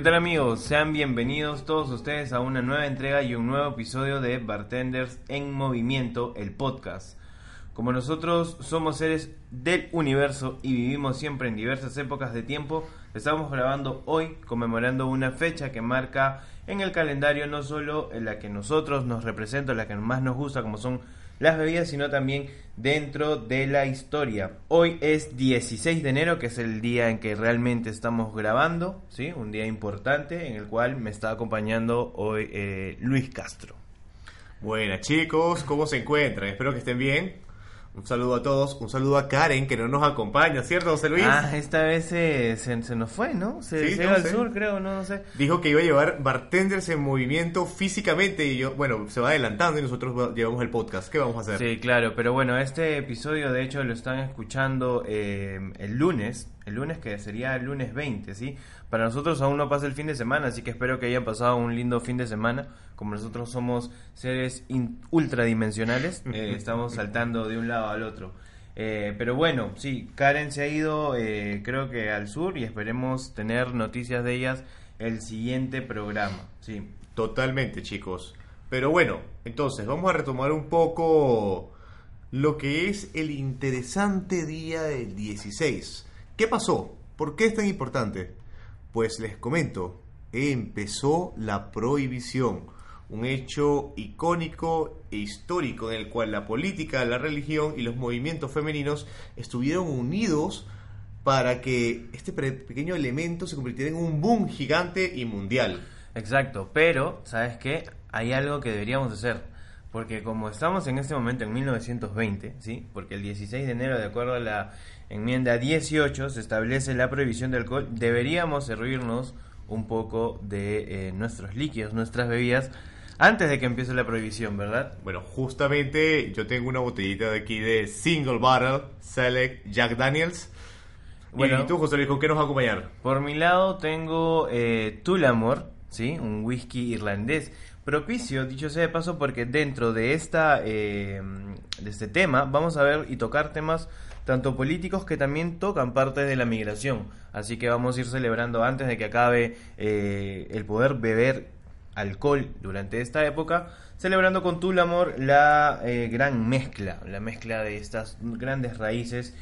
¿Qué tal amigos? Sean bienvenidos todos ustedes a una nueva entrega y un nuevo episodio de Bartenders en Movimiento, el podcast. Como nosotros somos seres del universo y vivimos siempre en diversas épocas de tiempo, estamos grabando hoy conmemorando una fecha que marca en el calendario no solo en la que nosotros nos representa, la que más nos gusta, como son las bebidas, sino también dentro de la historia. Hoy es 16 de enero, que es el día en que realmente estamos grabando, ¿sí? un día importante en el cual me está acompañando hoy eh, Luis Castro. Buenas chicos, ¿cómo se encuentran? Espero que estén bien. Un saludo a todos, un saludo a Karen que no nos acompaña, ¿cierto, José Luis? Ah, esta vez se, se, nos fue, ¿no? Se, Sí, no al sur, creo, no, no sé. Dijo que iba a llevar bartenders en movimiento físicamente y yo, bueno, se va adelantando y nosotros va- llevamos el podcast. ¿Qué vamos a hacer? Sí, claro, pero bueno, este episodio de hecho lo están escuchando eh, el lunes, el lunes que sería el lunes 20, ¿sí? Para nosotros aún no pasa el fin de semana, así que espero que hayan pasado un lindo fin de semana. Como nosotros somos seres ultradimensionales, eh, estamos saltando de un lado al otro. Eh, pero bueno, sí, Karen se ha ido eh, creo que al sur y esperemos tener noticias de ellas el siguiente programa, sí. Totalmente, chicos. Pero bueno, entonces vamos a retomar un poco lo que es el interesante día del 16. ¿Qué pasó? ¿Por qué es tan importante? Pues les comento, empezó la prohibición, un hecho icónico e histórico en el cual la política, la religión y los movimientos femeninos estuvieron unidos para que este pequeño elemento se convirtiera en un boom gigante y mundial. Exacto, pero, ¿sabes qué? Hay algo que deberíamos hacer. Porque como estamos en este momento en 1920, ¿sí? Porque el 16 de enero, de acuerdo a la enmienda 18, se establece la prohibición del alcohol, deberíamos servirnos un poco de eh, nuestros líquidos, nuestras bebidas, antes de que empiece la prohibición, ¿verdad? Bueno, justamente yo tengo una botellita de aquí de Single Barrel Select Jack Daniels. Bueno. y tú, José Luis, ¿con qué nos va a acompañar? Por mi lado tengo eh, Tullamore, ¿sí? Un whisky irlandés. Propicio, dicho sea de paso, porque dentro de, esta, eh, de este tema vamos a ver y tocar temas tanto políticos que también tocan partes de la migración. Así que vamos a ir celebrando antes de que acabe eh, el poder beber alcohol durante esta época, celebrando con Tullamore la eh, gran mezcla, la mezcla de estas grandes raíces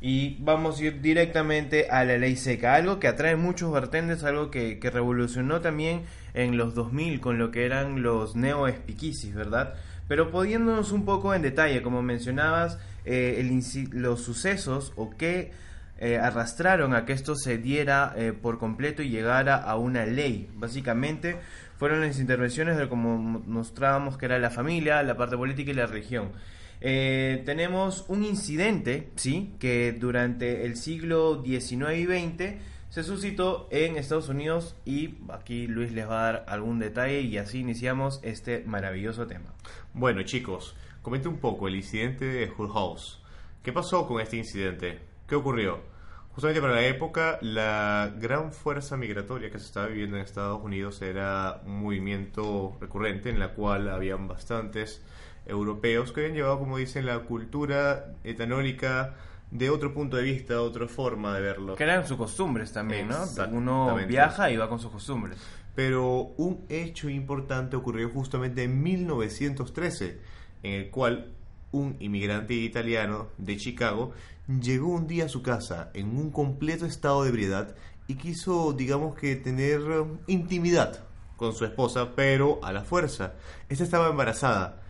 y vamos a ir directamente a la ley seca, algo que atrae muchos bartenders, algo que, que revolucionó también en los 2000 con lo que eran los neo speakeasies, ¿verdad? Pero poniéndonos un poco en detalle, como mencionabas, eh, los sucesos o qué eh, arrastraron a que esto se diera por completo y llegara a una ley. Básicamente fueron las intervenciones de como mostrábamos que era la familia, la parte política y la religión. Eh, tenemos un incidente, ¿sí? Que durante el siglo XIX y XX se suscitó en Estados Unidos y aquí Luis les va a dar algún detalle y así iniciamos este maravilloso tema. Bueno, chicos, comente un poco el incidente de Hull House. ¿Qué pasó con este incidente? ¿Qué ocurrió? Justamente para la época, la gran fuerza migratoria que se estaba viviendo en Estados Unidos era un movimiento recurrente en la cual habían bastantes europeos que habían llevado, como dicen, la cultura etanólica de otro punto de vista, otra forma de verlo. Que eran sus costumbres también, ¿no? Uno viaja y va con sus costumbres. Pero un hecho importante ocurrió justamente en 1913, en el cual un inmigrante italiano de Chicago llegó un día a su casa en un completo estado de ebriedad y quiso, digamos que, tener eh, intimidad con su esposa, pero a la fuerza. Esta estaba embarazada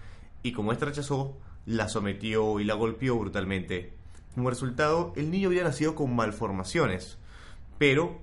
y como esta rechazó, la sometió y la golpeó brutalmente. Como resultado, el niño había nacido con malformaciones, pero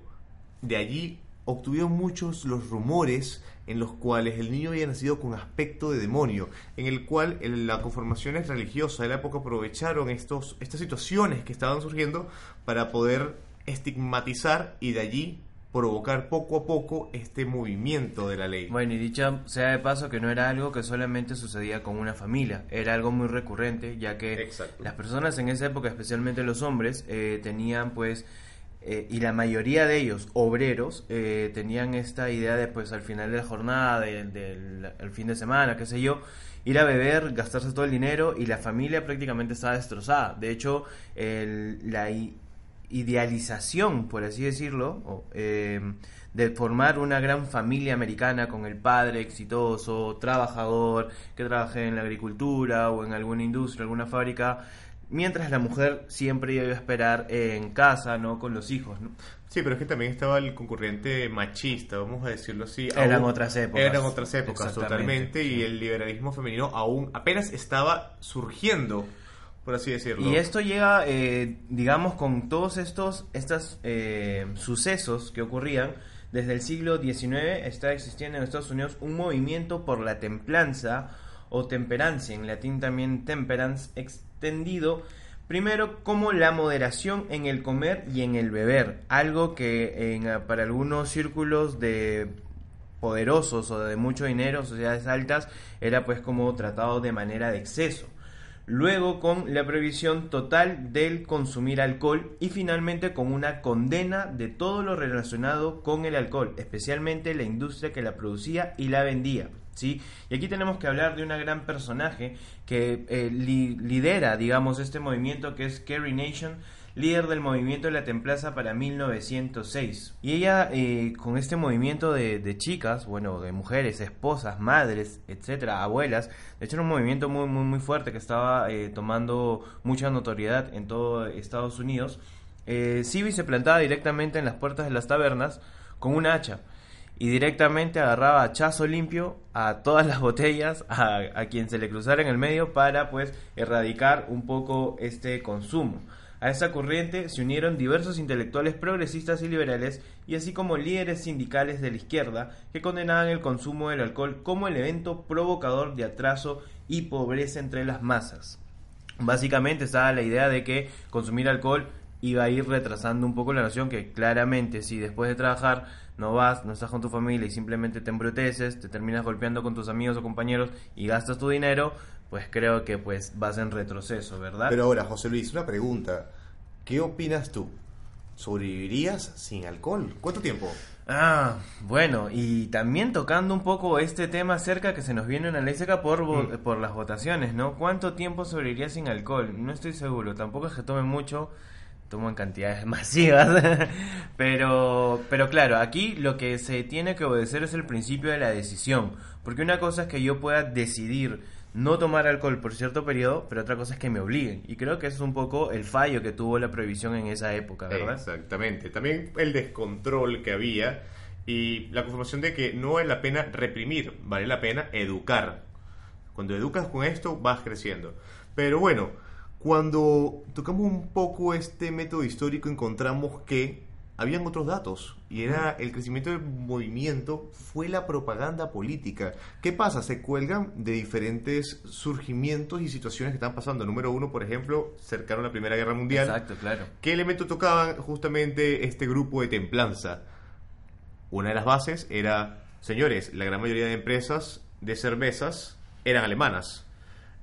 de allí obtuvieron muchos los rumores en los cuales el niño había nacido con aspecto de demonio, en el cual el- las conformaciones religiosas de la época aprovecharon estos, estas situaciones que estaban surgiendo para poder estigmatizar y de allí provocar poco a poco este movimiento de la ley. Bueno, y dicha sea de paso que no era algo que solamente sucedía con una familia, era algo muy recurrente, ya que Exacto. las personas en esa época, especialmente los hombres, eh, tenían pues, eh, y la mayoría de ellos, obreros, eh, tenían esta idea de pues al final de la jornada, del, el fin de semana, qué sé yo, ir a beber, gastarse todo el dinero y la familia prácticamente estaba destrozada. De hecho, el- la idealización, por así decirlo, eh, de formar una gran familia americana con el padre exitoso, trabajador, que trabaje en la agricultura o en alguna industria, alguna fábrica, mientras la mujer siempre iba a esperar en casa, ¿no? Con los hijos, ¿no? Sí, pero es que también estaba el concurrente machista, vamos a decirlo así. Eran Aún- otras épocas. Eran otras épocas, totalmente, y sí. el liberalismo femenino aún apenas estaba surgiendo, por así decirlo. Y esto llega, eh, digamos, con todos estos estos, eh, sucesos que ocurrían. Desde el siglo XIX está existiendo en Estados Unidos un movimiento por la templanza o temperancia, en latín también temperance, primero como la moderación en el comer y en el beber, algo que ah, para algunos círculos de poderosos o de mucho dinero, sociedades altas, era pues como tratado de manera de exceso. Luego con la prohibición total del consumir alcohol y finalmente con una condena de todo lo relacionado con el alcohol, especialmente la industria que la producía y la vendía. Y aquí tenemos que hablar de una gran personaje que eh, li- lidera, digamos, este movimiento que es Carrie Nation, líder del movimiento de la Templaza para 1906. Y ella, eh, con este movimiento de, chicas, bueno, de mujeres, esposas, madres, etcétera, abuelas, de hecho era un movimiento muy, muy, muy fuerte que estaba eh, tomando mucha notoriedad en todo Estados Unidos. Eh, Civi se plantaba directamente en las puertas de las tabernas con un hacha y directamente agarraba hachazo limpio a todas las botellas a, a quien se le cruzara en el medio para pues erradicar un poco este consumo. A esta corriente se unieron diversos intelectuales progresistas y liberales y así como líderes sindicales de la izquierda que condenaban el consumo del alcohol como el evento provocador de atraso y pobreza entre las masas. Básicamente estaba la idea de que consumir alcohol iba a ir retrasando un poco la nación, que claramente si después de trabajar no vas, no estás con tu familia y simplemente te embruteces, te terminas golpeando con tus amigos o compañeros y gastas tu dinero, pues creo que pues vas en retroceso, ¿verdad? Pero ahora, José Luis, una pregunta. ¿Qué opinas tú? ¿Sobrevivirías sin alcohol? ¿Cuánto tiempo? Ah, bueno, y también tocando un poco este tema cerca que se nos viene una ley seca por, Mm. por las votaciones, ¿no? ¿Cuánto tiempo sobreviviría sin alcohol? No estoy seguro, tampoco es que tome mucho, tomo en cantidades masivas, pero, pero claro, aquí lo que se tiene que obedecer es el principio de la decisión, porque una cosa es que yo pueda decidir no tomar alcohol por cierto periodo, pero otra cosa es que me obliguen, y creo que es un poco el fallo que tuvo la prohibición en esa época, ¿verdad? Exactamente. También el descontrol que había y la confirmación de que no vale la pena reprimir, vale la pena educar. Cuando educas con esto vas creciendo. Pero bueno, cuando tocamos un poco este método histórico encontramos que habían otros datos y era el crecimiento del movimiento fue la propaganda política. ¿Qué pasa? Se cuelgan de diferentes surgimientos y situaciones que están pasando. Número uno, por ejemplo, cercano a la Primera Guerra Mundial. Exacto, claro. ¿Qué elemento tocaban justamente este grupo de templanza? Una de las bases era, señores, la gran mayoría de empresas de cervezas eran alemanas.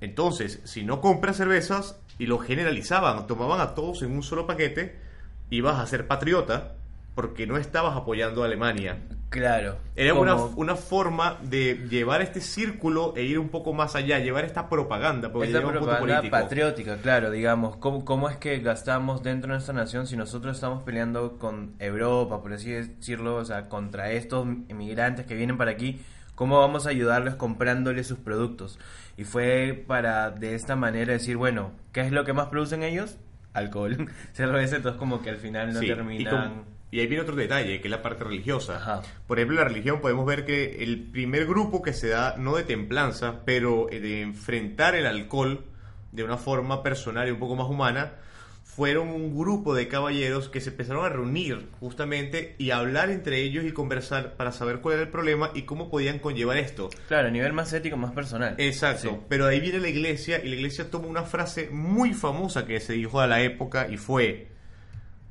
Entonces, si no compras cervezas y lo generalizaban, tomaban a todos en un solo paquete, ibas a ser patriota porque no estabas apoyando a Alemania. Claro. Era como- una, una forma de llevar este círculo e ir un poco más allá, llevar esta propaganda, porque Esta un punto propaganda político. patriótica, claro, digamos, ¿cómo, ¿cómo es que gastamos dentro de nuestra nación si nosotros estamos peleando con Europa, por así decirlo, o sea, contra estos inmigrantes que vienen para aquí? ¿Cómo vamos a ayudarles comprándoles sus productos? Y fue para de esta manera decir, bueno, ¿qué es lo que más producen ellos? Alcohol, cerveza, entonces como que al final no Sí, terminan... y ahí viene otro detalle, que es la parte religiosa. Ajá. Por ejemplo, la religión podemos ver que el primer grupo que se da, no de templanza, pero eh, de enfrentar el alcohol de una forma personal y un poco más humana, fueron un grupo de caballeros que se empezaron a reunir justamente y a hablar entre ellos y conversar para saber cuál era el problema y cómo podían conllevar esto. Claro, a nivel más ético, más personal. Exacto, Sí. pero ahí viene la iglesia y la iglesia toma una frase muy famosa que se dijo a la época y fue,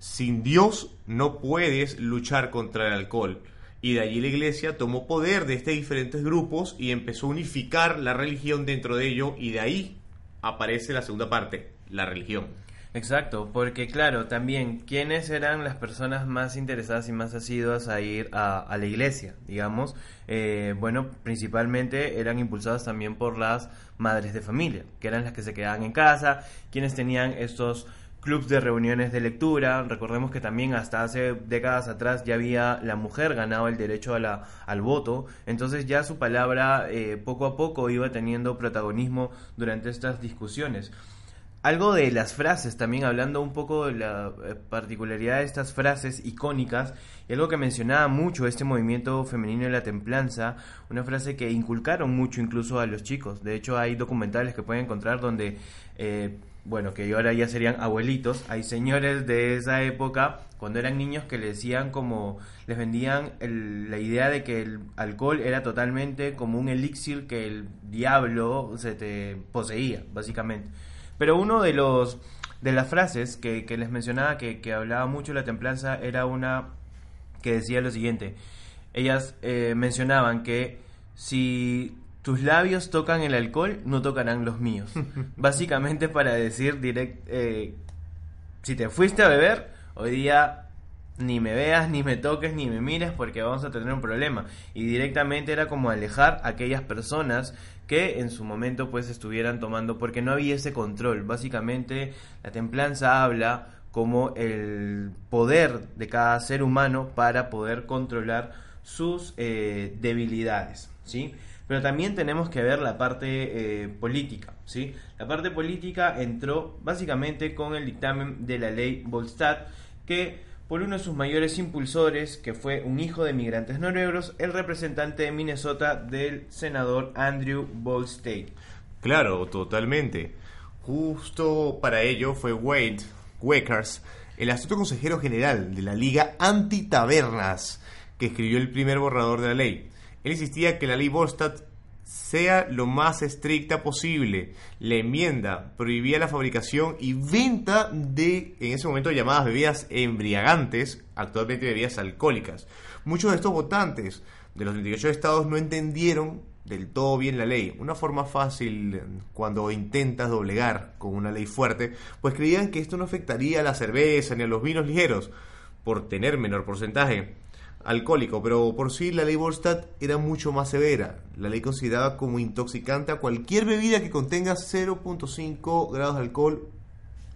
sin Dios no puedes luchar contra el alcohol. Y de allí la iglesia tomó poder de estos diferentes grupos y empezó a unificar la religión dentro de ello y de ahí aparece la segunda parte, la religión. Exacto, porque claro, también, ¿quiénes eran las personas más interesadas y más asiduas a ir a, a la iglesia? Digamos, Eh, bueno, principalmente eran impulsadas también por las madres de familia, que eran las que se quedaban en casa, quienes tenían estos clubs de reuniones de lectura. Recordemos que también hasta hace décadas atrás ya había la mujer ganado el derecho a la, al voto. Entonces ya su palabra eh, poco a poco iba teniendo protagonismo durante estas discusiones. Algo de las frases, también hablando un poco de la eh, particularidad de estas frases icónicas, y algo que mencionaba mucho este movimiento femenino de la templanza, una frase que inculcaron mucho incluso a los chicos. De hecho, hay documentales que pueden encontrar donde, eh, bueno, que ahora ya serían abuelitos, hay señores de esa época, cuando eran niños, que les decían como, les vendían la idea de que el alcohol era totalmente como un elixir que el diablo se te poseía, básicamente. Pero uno de los de las frases que, les mencionaba que, hablaba mucho la templanza era una que decía lo siguiente. Ellas eh, mencionaban que si tus labios tocan el alcohol, no tocarán los míos. Básicamente para decir direct, eh, si te fuiste a beber, hoy día ni me veas, ni me toques, ni me mires porque vamos a tener un problema. Y directamente era como alejar a aquellas personas que en su momento pues estuvieran tomando porque no había ese control. Básicamente la templanza habla como el poder de cada ser humano para poder controlar sus eh, debilidades, ¿sí? Pero también tenemos que ver la parte eh, política, ¿sí? La parte política entró básicamente con el dictamen de la ley Volstad que por uno de sus mayores impulsores, que fue un hijo de migrantes noruegos, el representante de Minnesota del senador Andrew Volstead. Claro, totalmente. Justo para ello fue Wade Weckers, el astuto consejero general de la Liga Anti-Tabernas, que escribió el primer borrador de la ley. Él insistía que la ley Volstead sea lo más estricta posible. La enmienda prohibía la fabricación y venta de, en ese momento llamadas bebidas embriagantes, actualmente bebidas alcohólicas. Muchos de estos votantes de los 38 estados no entendieron del todo bien la ley. Una forma fácil cuando intentas doblegar con una ley fuerte, pues creían que esto no afectaría a la cerveza ni a los vinos ligeros por tener menor porcentaje alcohólico, pero por sí la ley Volstad era mucho más severa. La ley consideraba como intoxicante a cualquier bebida que contenga 0.5 grados de alcohol.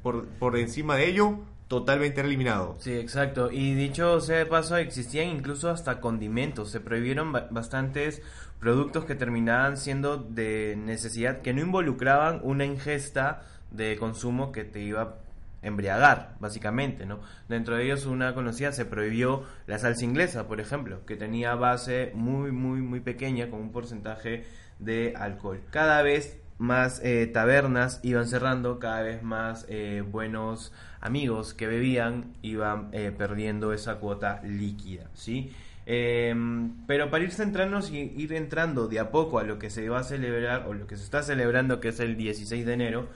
Por, por encima de ello, totalmente eliminado. Sí, exacto. Y dicho sea de paso, existían incluso hasta condimentos. Se prohibieron bastantes productos que terminaban siendo de necesidad, que no involucraban una ingesta de consumo que te iba embriagar, básicamente, ¿no? Dentro de ellos una conocida se prohibió la salsa inglesa, por ejemplo, que tenía base muy, muy, muy pequeña con un porcentaje de alcohol. Cada vez más eh, tabernas iban cerrando, cada vez más eh, buenos amigos que bebían iban eh, perdiendo esa cuota líquida, ¿sí? Em, pero para ir centrarnos y ir entrando de a poco a lo que se va a celebrar o lo que se está celebrando, que es el 16 de enero,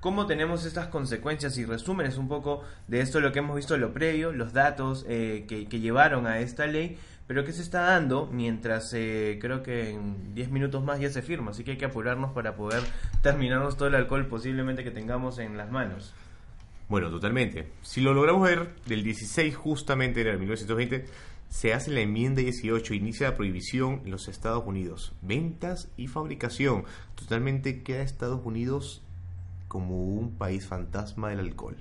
cómo tenemos estas consecuencias y resúmenes un poco de esto, lo que hemos visto lo previo, los datos eh, que, llevaron a esta ley, pero que se está dando mientras eh, creo que en 10 minutos más ya se firma, así que hay que apurarnos para poder terminarnos todo el alcohol posiblemente que tengamos en las manos. Bueno, totalmente. Si lo logramos ver, del 16 justamente en el 1920, se hace la enmienda 18, inicia la prohibición en los Estados Unidos. Ventas y fabricación. Totalmente queda Estados Unidos como un país fantasma del alcohol.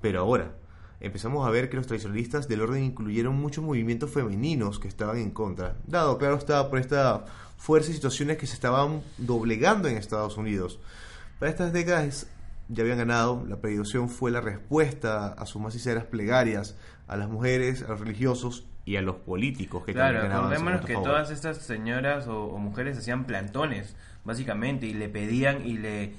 Pero ahora, empezamos a ver que los tradicionalistas del orden incluyeron muchos movimientos femeninos que estaban en contra, dado, claro, estaba por esta fuerza y situaciones que se estaban doblegando en Estados Unidos. Para estas décadas ya habían ganado, la predicción fue la respuesta a sus más sinceras plegarias a las mujeres, a los religiosos y a los políticos que claro, acordémonos que todas estas señoras o, o mujeres hacían plantones, básicamente, y le pedían y le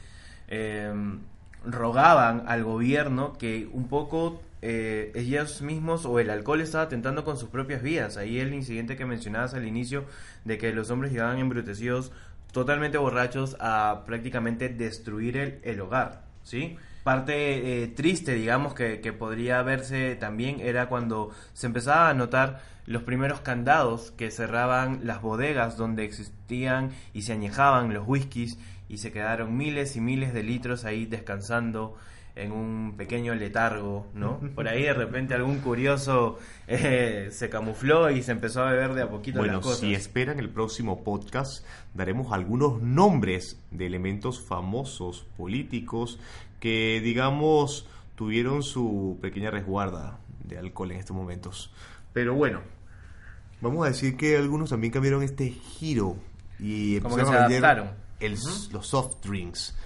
Em, rogaban al gobierno que un poco eh, ellos mismos o el alcohol estaba atentando con sus propias vidas. Ahí el incidente que mencionabas al inicio de que los hombres llegaban embrutecidos, totalmente borrachos, a prácticamente destruir el, hogar, ¿sí? Parte eh, triste, digamos, que, que, podría verse también era cuando se empezaba a notar los primeros candados que cerraban las bodegas donde existían y se añejaban los whiskies y se quedaron miles y miles de litros ahí descansando en un pequeño letargo, ¿no? Por ahí de repente algún curioso eh, se camufló y se empezó a beber de a poquito bueno, las cosas. si esperan el próximo podcast, daremos algunos nombres de elementos famosos políticos que, digamos, tuvieron su pequeña resguarda de alcohol en estos momentos. Pero bueno, vamos a decir que algunos también cambiaron este giro y Como que empezaron se a vender adaptaron. el- los soft drinks.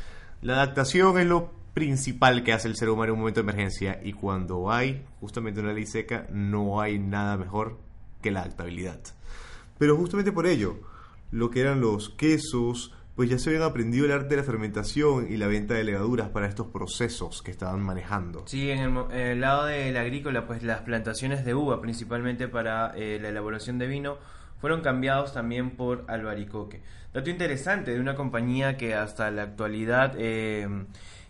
La adaptación es lo principal que hace el ser humano en un momento de emergencia y cuando hay justamente una ley seca no hay nada mejor que la adaptabilidad. Pero justamente por ello, lo que eran los quesos, pues ya se habían aprendido el arte de la fermentación y la venta de levaduras para estos procesos que estaban manejando. Sí, en el, en el lado del agrícola, pues las plantaciones de uva, principalmente para eh, la elaboración de vino, fueron cambiados también por albaricoque. Dato interesante de una compañía que hasta la actualidad eh,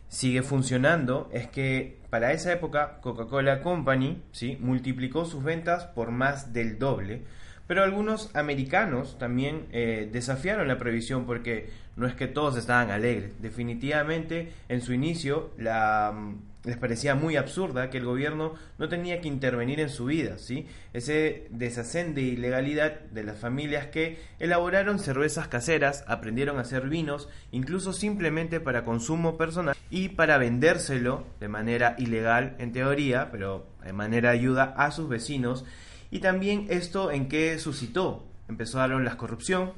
sigue funcionando es que para esa época Coca-Cola Company ¿sí? multiplicó sus ventas por más del doble. Pero algunos americanos también eh, desafiaron la prohibición porque no es que todos estaban alegres. Definitivamente en su inicio la, mm, les parecía muy absurda que el gobierno no tenía que intervenir en su vida. ¿sí? Ese desacén de ilegalidad de las familias que elaboraron cervezas caseras, aprendieron a hacer vinos, incluso simplemente para consumo personal y para vendérselo de manera ilegal en teoría, pero de manera ayuda a sus vecinos. Y también esto en qué suscitó. Empezaron la corrupción,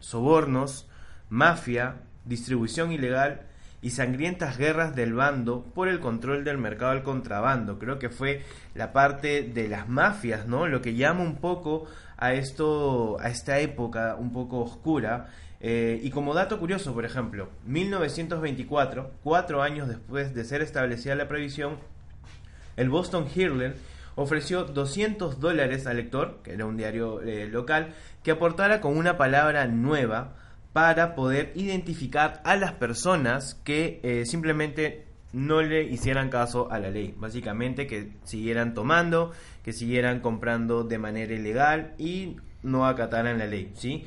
sobornos, mafia, distribución ilegal y sangrientas guerras del bando por el control del mercado del contrabando. Creo que fue la parte de las mafias, ¿no? Lo que llama un poco a esto, a esta época un poco oscura. Eh, y como dato curioso, por ejemplo, 1924, cuatro años después de ser establecida la prohibición, el Boston Herald ofreció 200 dólares al lector, que era un diario eh, local, que aportara con una palabra nueva para poder identificar a las personas que eh, simplemente no le hicieran caso a la ley. Básicamente que siguieran tomando, que siguieran comprando de manera ilegal y no acataran la ley, ¿sí?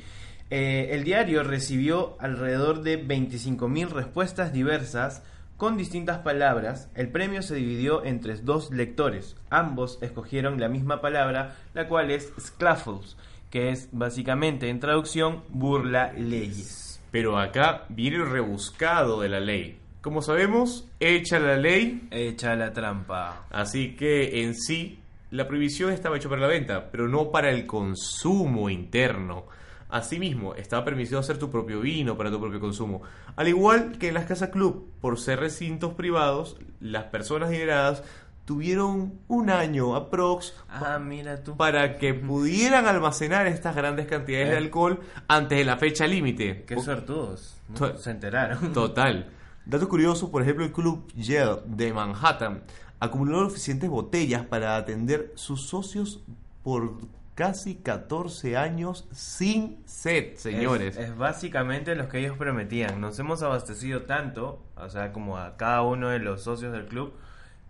Eh, el diario recibió alrededor de 25.000 respuestas diversas con distintas palabras. El premio se dividió entre dos lectores. Ambos escogieron la misma palabra, la cual es sclaffles, que es básicamente en traducción burla leyes. Pero acá viene el rebuscado de la ley. Como sabemos, hecha la ley, Echa la trampa. así que en sí la prohibición estaba hecha para la venta, pero no para el consumo interno. Asimismo, estaba permitido hacer tu propio vino para tu propio consumo. Al igual que en las casas club, por ser recintos privados, las personas adineradas tuvieron un año aprox Ah, mira tú. para que pudieran almacenar estas grandes cantidades de Eh. alcohol antes de la fecha límite. Qué. To- Se enteraron. Total. Dato curioso, por ejemplo, el Club Yale de Manhattan acumuló suficientes botellas para atender sus socios por casi 14 años sin sed, señores. Es, es básicamente lo que ellos prometían. Nos hemos abastecido tanto, o sea, como a cada uno de los socios del club,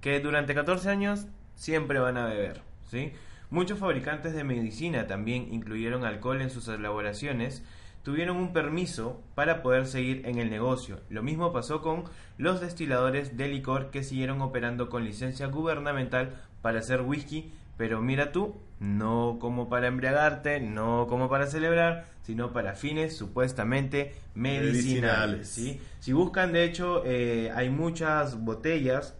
que durante 14 años siempre van a beber, ¿sí? Muchos fabricantes de medicina también incluyeron alcohol en sus elaboraciones, tuvieron un permiso para poder seguir en el negocio. Lo mismo pasó con los destiladores de licor que siguieron operando con licencia gubernamental para hacer whisky, pero mira tú, no como para embriagarte, no como para celebrar, sino para fines supuestamente medicinales. Medicinales. ¿sí? Si buscan, de hecho, eh, hay muchas botellas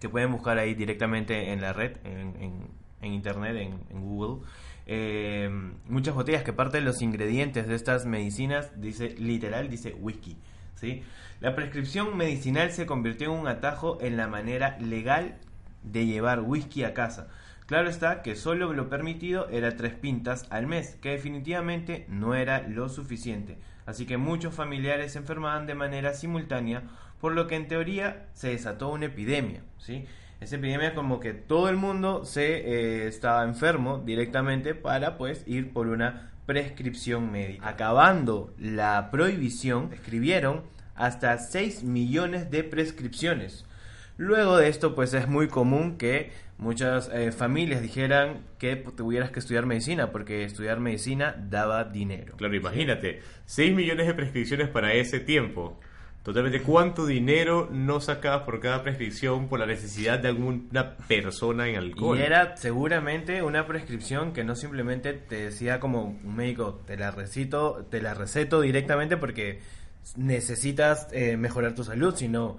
que pueden buscar ahí directamente en la red, en, internet, en, en Google. Eh, muchas botellas que parte de los ingredientes de estas medicinas dice literal dice whisky, ¿sí? La prescripción medicinal se convirtió en un atajo en la manera legal de llevar whisky a casa. Claro está que solo lo permitido era tres pintas al mes, que definitivamente no era lo suficiente. Así que muchos familiares se enfermaban de manera simultánea, por lo que en teoría se desató una epidemia, ¿sí? Esa epidemia como que todo el mundo se eh, estaba enfermo directamente para pues ir por una prescripción médica. Acabando la prohibición, escribieron hasta 6 millones de prescripciones. Luego de esto, pues es muy común que muchas eh, familias dijeran que tuvieras que estudiar medicina, porque estudiar medicina daba dinero. Claro, imagínate, 6 millones de prescripciones para ese tiempo. Totalmente, ¿cuánto dinero no sacabas por cada prescripción por la necesidad de alguna persona en alcohol? Y era seguramente una prescripción que no simplemente te decía como un médico, te la recito, te la receto directamente porque necesitas eh, mejorar tu salud, sino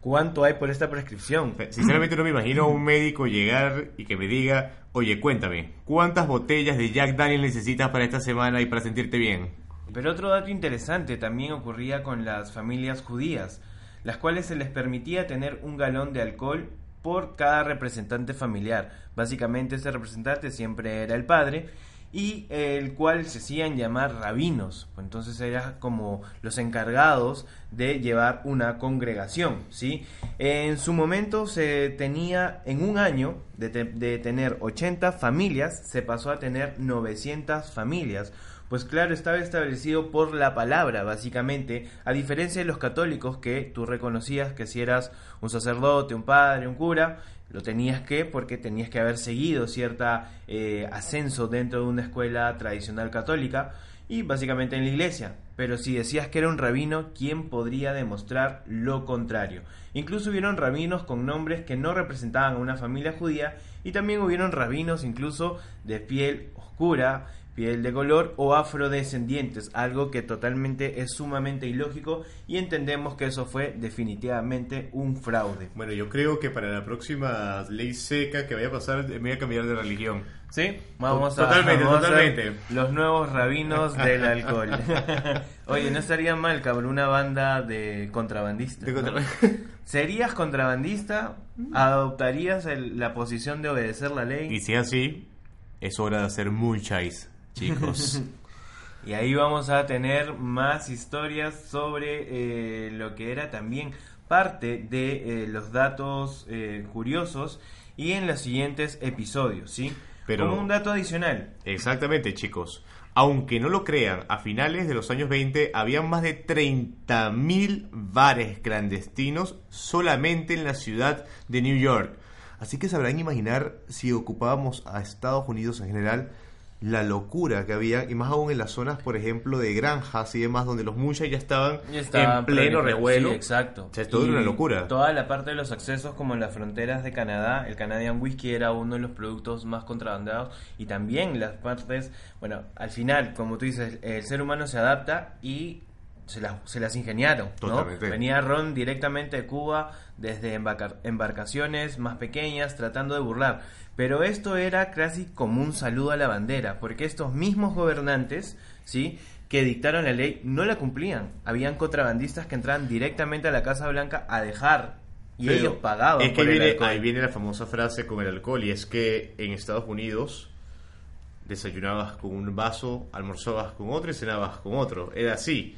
¿Cuánto hay por esta prescripción? Sinceramente no me imagino a un médico llegar y que me diga, oye, cuéntame, ¿cuántas botellas de Jack Daniel necesitas para esta semana y para sentirte bien? Pero otro dato interesante también ocurría con las familias judías, las cuales se les permitía tener un galón de alcohol por cada representante familiar. Básicamente ese representante siempre era el padre y el cual se hacían llamar rabinos. Entonces eran como los encargados de llevar una congregación, ¿sí? En su momento se tenía, en un año de, de tener 80 familias, se pasó a tener 900 familias. Pues claro, estaba establecido por la palabra, básicamente, a diferencia de los católicos que tú reconocías que si eras un sacerdote, un padre, un cura, lo tenías que porque tenías que haber seguido cierta eh, ascenso dentro de una escuela tradicional católica y básicamente en la iglesia. Pero si decías que era un rabino, ¿quién podría demostrar lo contrario? Incluso hubieron rabinos con nombres que no representaban a una familia judía y también hubieron rabinos incluso de piel oscura piel de color o afrodescendientes, algo que totalmente es sumamente ilógico y entendemos que eso fue definitivamente un fraude. Bueno, yo creo que para la próxima ley seca que vaya a pasar me voy a cambiar de religión. Sí, vamos a, totalmente, totalmente. los nuevos rabinos del alcohol. Oye, no estaría mal, cabrón, una banda de contrabandistas. ¿Serías contrabandista? ¿Adoptarías la posición de obedecer la ley? Y si así, es hora de hacer muchas chicos. y ahí vamos a tener más historias sobre eh, lo que era también parte de eh, los datos eh, curiosos y en los siguientes episodios, ¿sí? Pero, Como un dato adicional. Exactamente, chicos. Aunque no lo crean, a finales de los años 20 había más de 30.000 bares clandestinos solamente en la ciudad de New York. Así que sabrán imaginar si ocupábamos a Estados Unidos en general la locura que había, y más aún en las zonas, por ejemplo, de granjas y demás, donde los muchas ya estaban, en pleno revuelo. exacto. O todo una locura. Toda la parte de los accesos, como en las fronteras de Canadá, el Canadian Whisky era uno de los productos más contrabandeados, y también las partes, bueno, al final, como tú dices, el ser humano se adapta y se, se las ingeniaron. ¿no? Venía Ron directamente de Cuba, desde embarcaciones más pequeñas, tratando de burlar. Pero esto era casi como un saludo a la bandera, porque estos mismos gobernantes, ¿sí? que dictaron la ley no la cumplían. Habían contrabandistas que entraban directamente a la Casa Blanca a dejar y ellos pagaban. Es que viene, ahí viene la famosa frase con el alcohol y es que en Estados Unidos desayunabas con un vaso, almorzabas con otro y cenabas con otro. Era así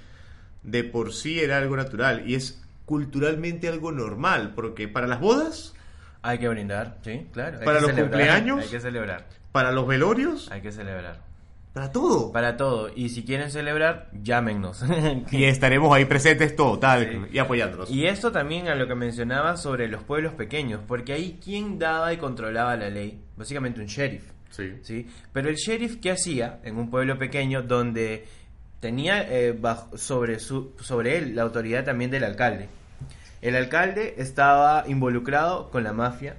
de por sí era algo natural y es culturalmente algo normal, porque para las bodas... Hay que brindar, sí, claro. para los cumpleaños... Hay que celebrar. Para los velorios... Hay que celebrar. Para todo. Para todo. Y si quieren celebrar, llámennos. y estaremos ahí presentes total y apoyándonos. Y esto también a lo que mencionaba sobre los pueblos pequeños, porque ahí quién daba y controlaba la ley, básicamente un sheriff. Sí. ¿sí? Pero el sheriff, ¿qué hacía en un pueblo pequeño donde tenía eh, bajo, sobre, su, sobre él la autoridad también del alcalde. El alcalde estaba involucrado con la mafia,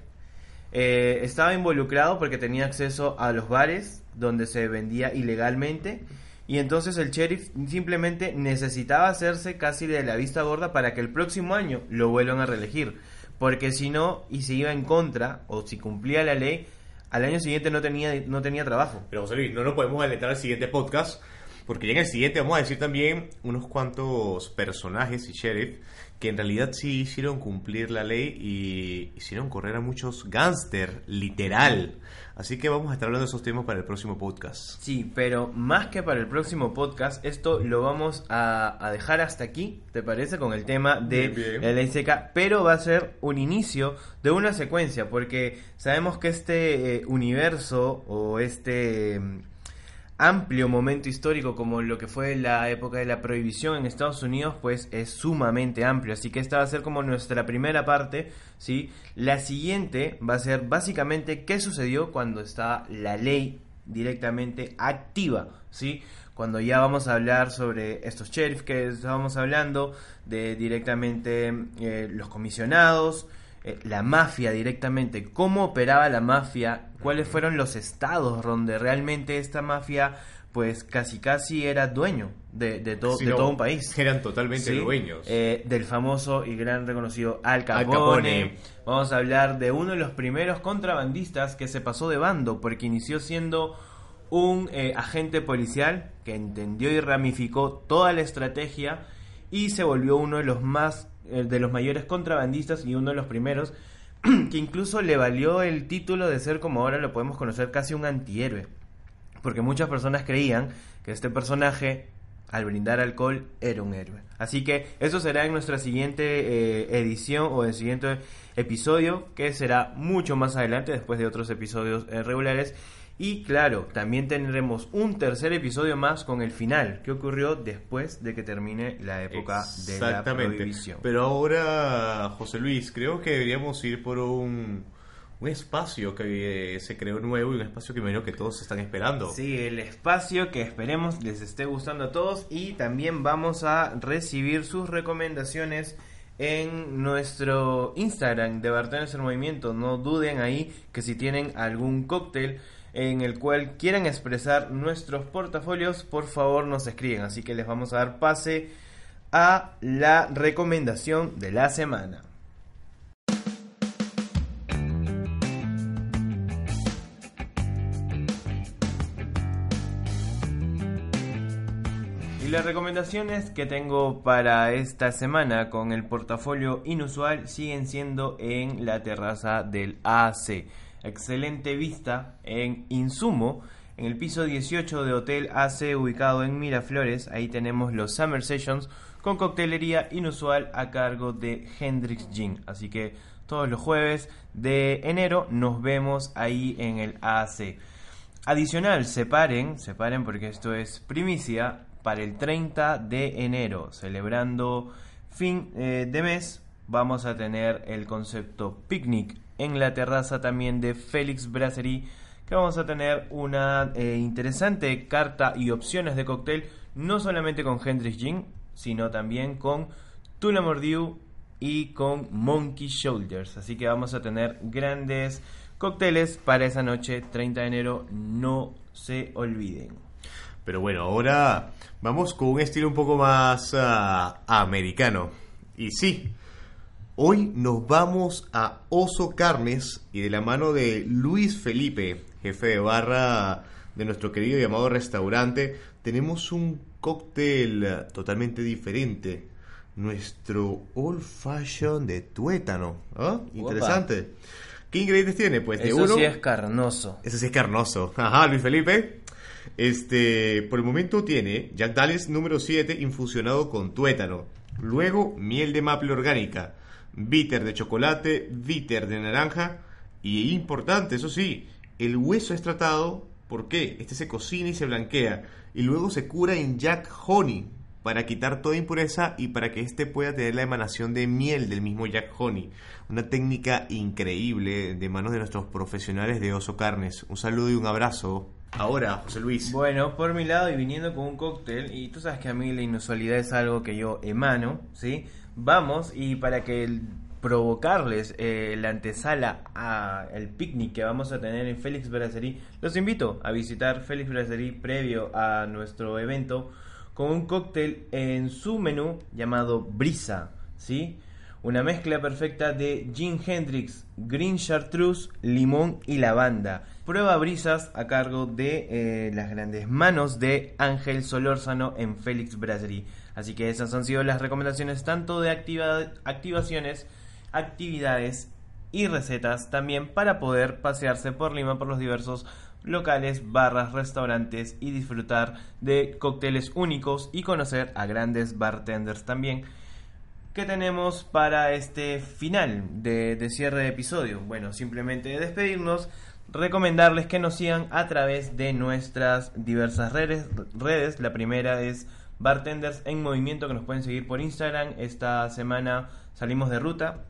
eh, estaba involucrado porque tenía acceso a los bares donde se vendía ilegalmente y entonces el sheriff simplemente necesitaba hacerse casi de la vista gorda para que el próximo año lo vuelvan a reelegir. Porque si no, y se iba en contra, o si cumplía la ley, al año siguiente no tenía, no tenía trabajo. Pero José Luis, no nos podemos alentar al siguiente podcast porque ya en el siguiente vamos a decir también unos cuantos personajes y sheriff que en realidad sí hicieron cumplir la ley y hicieron correr a muchos gángster, literal. Así que vamos a estar hablando de esos temas para el próximo podcast. Sí, pero más que para el próximo podcast, esto lo vamos a, dejar hasta aquí, ¿te parece? Con el tema de la ley seca, pero va a ser un inicio de una secuencia, porque sabemos que este eh, universo o este amplio momento histórico como lo que fue la época de la prohibición en Estados Unidos, pues es sumamente amplio. Así que esta va a ser como nuestra primera parte, ¿sí? La siguiente va a ser básicamente qué sucedió cuando está la ley directamente activa, ¿sí? Cuando ya vamos a hablar sobre estos sheriffs que estábamos hablando, de directamente eh, los comisionados, eh, la mafia directamente, cómo operaba la mafia, cuáles fueron los estados donde realmente esta mafia pues casi casi era dueño de, de, to- de no, todo un país. Eran totalmente Sí, dueños. eh, del famoso y gran reconocido Al Capone. Al Capone. Vamos a hablar de uno de los primeros contrabandistas que se pasó de bando porque inició siendo un eh, agente policial que entendió y ramificó toda la estrategia y se volvió uno de los más de los mayores contrabandistas y uno de los primeros que incluso le valió el título de ser como ahora lo podemos conocer casi un antihéroe porque muchas personas creían que este personaje al brindar alcohol era un héroe. Así que eso será en nuestra siguiente eh, edición o el siguiente episodio, que será mucho más adelante, después de otros episodios eh, regulares. Y claro, también tendremos un tercer episodio más con el final, que ocurrió después de que termine la época de la prohibición. Pero ahora, José Luis, creo que deberíamos ir por un, un espacio que se creó nuevo y un espacio que me imagino que todos están esperando. Sí, el espacio que esperemos les esté gustando a todos y también vamos a recibir sus recomendaciones en nuestro Instagram de Bartenders en Movimiento. No duden ahí que si tienen algún cóctel en el cual quieran expresar nuestros portafolios, por favor nos escriben. Así que les vamos a dar pase a la recomendación de la semana. Y las recomendaciones que tengo para esta semana con el portafolio inusual siguen siendo en la terraza del AC. Excelente vista en Insumo, en el piso 18 de Hotel AC ubicado en Miraflores. Ahí tenemos los Summer Sessions con coctelería inusual a cargo de Hendrix Gin. Así que todos los jueves de enero nos vemos ahí en el AC. Adicional, separen, separen porque esto es primicia para el 30 de enero, celebrando fin eh, de mes, vamos a tener el concepto picnic en la terraza también de Félix Brasserie, que vamos a tener una eh, interesante carta y opciones de cóctel, no solamente con Hendrix Gin, sino también con Tula Mordiu y con Monkey Shoulders. Así que vamos a tener grandes cócteles para esa noche, 30 de enero, no se olviden. Pero bueno, ahora vamos con un estilo un poco más ah, americano. Y sí, hoy nos vamos a Oso Carnes y de la mano de Luis Felipe, jefe de barra de nuestro querido y amado restaurante, tenemos un cóctel totalmente diferente. Nuestro Old Fashion de tuétano. ¿Ah? Interesante. ¿Qué ingredientes tiene? Pues de Eso uno. sí es carnoso. Ese sí es carnoso. Ajá, Luis Felipe. Este, por el momento tiene Jack Daniels número 7 infusionado con tuétano. Luego, miel de maple orgánica, bitter de chocolate, bitter de naranja. Y importante, eso sí, el hueso es tratado. ¿Por qué? Este se cocina y se blanquea. Y luego se cura en Jack Honey para quitar toda impureza y para que éste pueda tener la emanación de miel del mismo Jack Honey. Una técnica increíble de manos de nuestros profesionales de Oso Carnes. Un saludo y un abrazo. Ahora, José Luis. Bueno, por mi lado y viniendo con un cóctel, y tú sabes que a mí la inusualidad es algo que yo emano, ¿sí? Vamos y para que provocarles eh, la antesala al picnic que vamos a tener en Félix Brasserie, los invito a visitar Félix Brasserie previo a nuestro evento con un cóctel en su menú llamado Brisa, ¿sí? Una mezcla perfecta de Gin Hendrix, Green Chartreuse, limón y lavanda. Prueba brisas a cargo de eh, las grandes manos de Ángel Solórzano en Félix Brasserie. Así que esas han sido las recomendaciones tanto de activa- activaciones, actividades y recetas también para poder pasearse por Lima por los diversos locales, barras, restaurantes y disfrutar de cócteles únicos y conocer a grandes bartenders también. ¿Qué tenemos para este final de, cierre de episodio? Bueno, simplemente despedirnos, recomendarles que nos sigan a través de nuestras diversas redes. redes. La primera es Bartenders en Movimiento, que nos pueden seguir por Instagram. Esta semana salimos de ruta,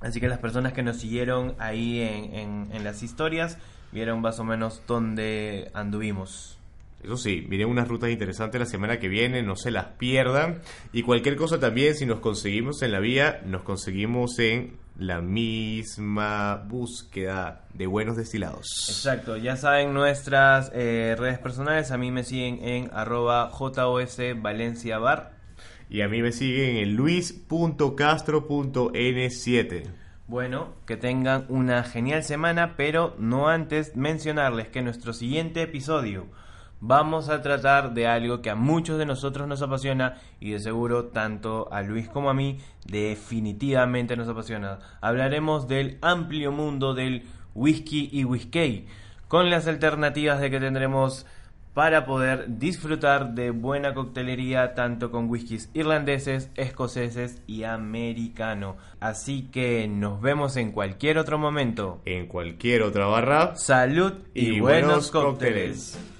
así que las personas que nos siguieron ahí en, en- en las historias vieron más o menos dónde anduvimos. Eso sí, miren unas rutas interesantes la semana que viene, no se las pierdan. Y cualquier cosa también, si nos conseguimos en la vía, nos conseguimos en la misma búsqueda de buenos destilados. Exacto, ya saben nuestras eh, redes personales, a mí me siguen en arroba JOS Valencia Bar. Y a mí me siguen en luis.castro.n7. Bueno, que tengan una genial semana, pero no antes mencionarles que nuestro siguiente episodio vamos a tratar de algo que a muchos de nosotros nos apasiona y de seguro tanto a Luis como a mí definitivamente nos apasiona. Hablaremos del amplio mundo del whisky y whisky, con las alternativas de que tendremos para poder disfrutar de buena coctelería tanto con whiskies irlandeses, escoceses y americano. Así que nos vemos en cualquier otro momento. En cualquier otra barra. Salud y, Y buenos buenos cócteles. cócteles.